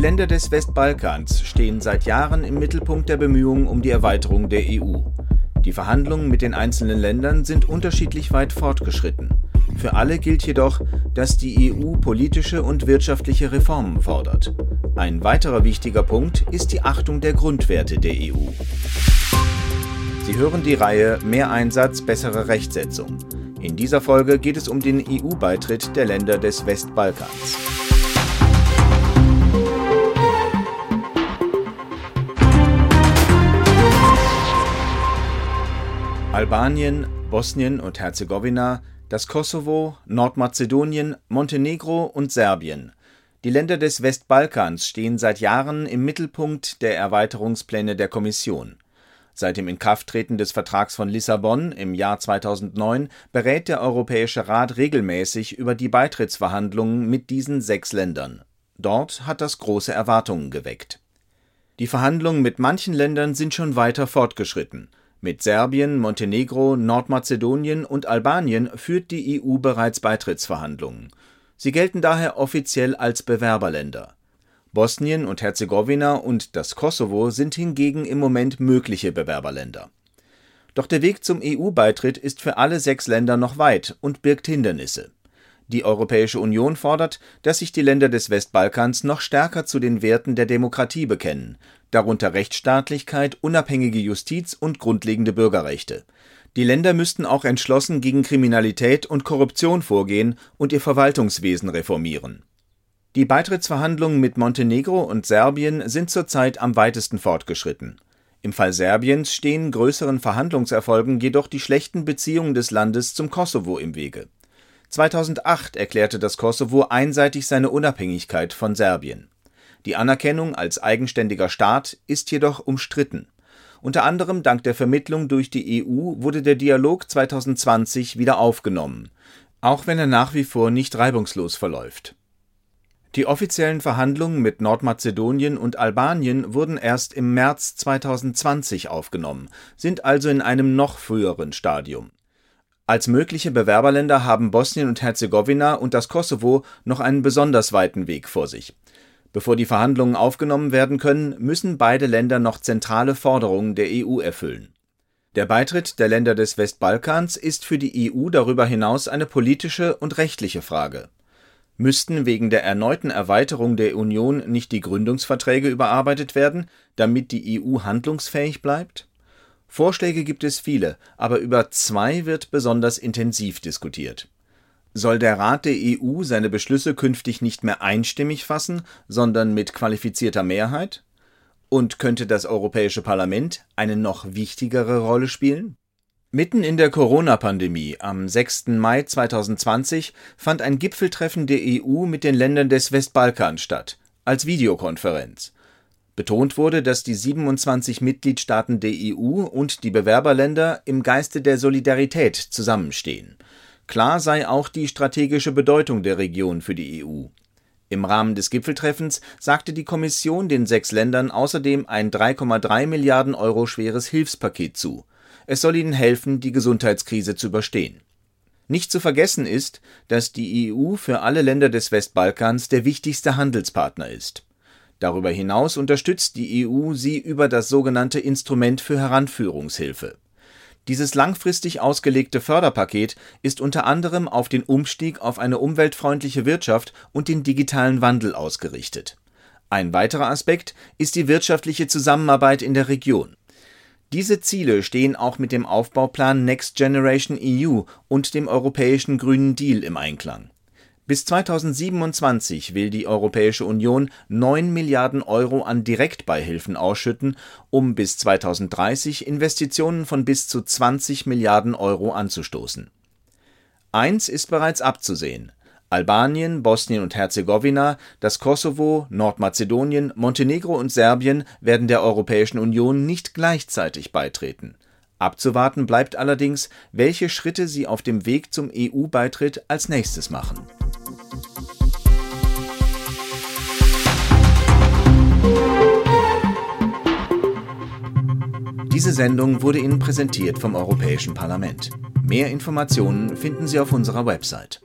Länder des Westbalkans stehen seit Jahren im Mittelpunkt der Bemühungen um die Erweiterung der EU. Die Verhandlungen mit den einzelnen Ländern sind unterschiedlich weit fortgeschritten. Für alle gilt jedoch, dass die EU politische und wirtschaftliche Reformen fordert. Ein weiterer wichtiger Punkt ist die Achtung der Grundwerte der EU. Sie hören die Reihe Mehr Einsatz, bessere Rechtsetzung. In dieser Folge geht es um den EU-Beitritt der Länder des Westbalkans. Albanien, Bosnien und Herzegowina, das Kosovo, Nordmazedonien, Montenegro und Serbien. Die Länder des Westbalkans stehen seit Jahren im Mittelpunkt der Erweiterungspläne der Kommission. Seit dem Inkrafttreten des Vertrags von Lissabon im Jahr 2009 berät der Europäische Rat regelmäßig über die Beitrittsverhandlungen mit diesen sechs Ländern. Dort hat das große Erwartungen geweckt. Die Verhandlungen mit manchen Ländern sind schon weiter fortgeschritten. Mit Serbien, Montenegro, Nordmazedonien und Albanien führt die EU bereits Beitrittsverhandlungen. Sie gelten daher offiziell als Bewerberländer. Bosnien und Herzegowina und das Kosovo sind hingegen im Moment mögliche Bewerberländer. Doch der Weg zum EU-Beitritt ist für alle sechs Länder noch weit und birgt Hindernisse. Die Europäische Union fordert, dass sich die Länder des Westbalkans noch stärker zu den Werten der Demokratie bekennen, darunter Rechtsstaatlichkeit, unabhängige Justiz und grundlegende Bürgerrechte. Die Länder müssten auch entschlossen gegen Kriminalität und Korruption vorgehen und ihr Verwaltungswesen reformieren. Die Beitrittsverhandlungen mit Montenegro und Serbien sind zurzeit am weitesten fortgeschritten. Im Fall Serbiens stehen größeren Verhandlungserfolgen jedoch die schlechten Beziehungen des Landes zum Kosovo im Wege. 2008 erklärte das Kosovo einseitig seine Unabhängigkeit von Serbien. Die Anerkennung als eigenständiger Staat ist jedoch umstritten. Unter anderem dank der Vermittlung durch die EU wurde der Dialog 2020 wieder aufgenommen, auch wenn er nach wie vor nicht reibungslos verläuft. Die offiziellen Verhandlungen mit Nordmazedonien und Albanien wurden erst im März 2020 aufgenommen, sind also in einem noch früheren Stadium. Als mögliche Bewerberländer haben Bosnien und Herzegowina und das Kosovo noch einen besonders weiten Weg vor sich. Bevor die Verhandlungen aufgenommen werden können, müssen beide Länder noch zentrale Forderungen der EU erfüllen. Der Beitritt der Länder des Westbalkans ist für die EU darüber hinaus eine politische und rechtliche Frage. Müssten wegen der erneuten Erweiterung der Union nicht die Gründungsverträge überarbeitet werden, damit die EU handlungsfähig bleibt? Vorschläge gibt es viele, aber über zwei wird besonders intensiv diskutiert. Soll der Rat der EU seine Beschlüsse künftig nicht mehr einstimmig fassen, sondern mit qualifizierter Mehrheit? Und könnte das Europäische Parlament eine noch wichtigere Rolle spielen? Mitten in der Corona-Pandemie am 6. Mai 2020 fand ein Gipfeltreffen der EU mit den Ländern des Westbalkans statt, als Videokonferenz. Betont wurde, dass die 27 Mitgliedstaaten der EU und die Bewerberländer im Geiste der Solidarität zusammenstehen. Klar sei auch die strategische Bedeutung der Region für die EU. Im Rahmen des Gipfeltreffens sagte die Kommission den sechs Ländern außerdem ein 3,3 Milliarden Euro schweres Hilfspaket zu. Es soll ihnen helfen, die Gesundheitskrise zu überstehen. Nicht zu vergessen ist, dass die EU für alle Länder des Westbalkans der wichtigste Handelspartner ist. Darüber hinaus unterstützt die EU sie über das sogenannte Instrument für Heranführungshilfe. Dieses langfristig ausgelegte Förderpaket ist unter anderem auf den Umstieg auf eine umweltfreundliche Wirtschaft und den digitalen Wandel ausgerichtet. Ein weiterer Aspekt ist die wirtschaftliche Zusammenarbeit in der Region. Diese Ziele stehen auch mit dem Aufbauplan Next Generation EU und dem Europäischen Grünen Deal im Einklang bis 2027 will die Europäische Union 9 Milliarden Euro an Direktbeihilfen ausschütten, um bis 2030 Investitionen von bis zu 20 Milliarden Euro anzustoßen. Eins ist bereits abzusehen. Albanien, Bosnien und Herzegowina, das Kosovo, Nordmazedonien, Montenegro und Serbien werden der Europäischen Union nicht gleichzeitig beitreten. Abzuwarten bleibt allerdings, welche Schritte sie auf dem Weg zum EU-Beitritt als nächstes machen. Diese Sendung wurde Ihnen präsentiert vom Europäischen Parlament. Mehr Informationen finden Sie auf unserer Website.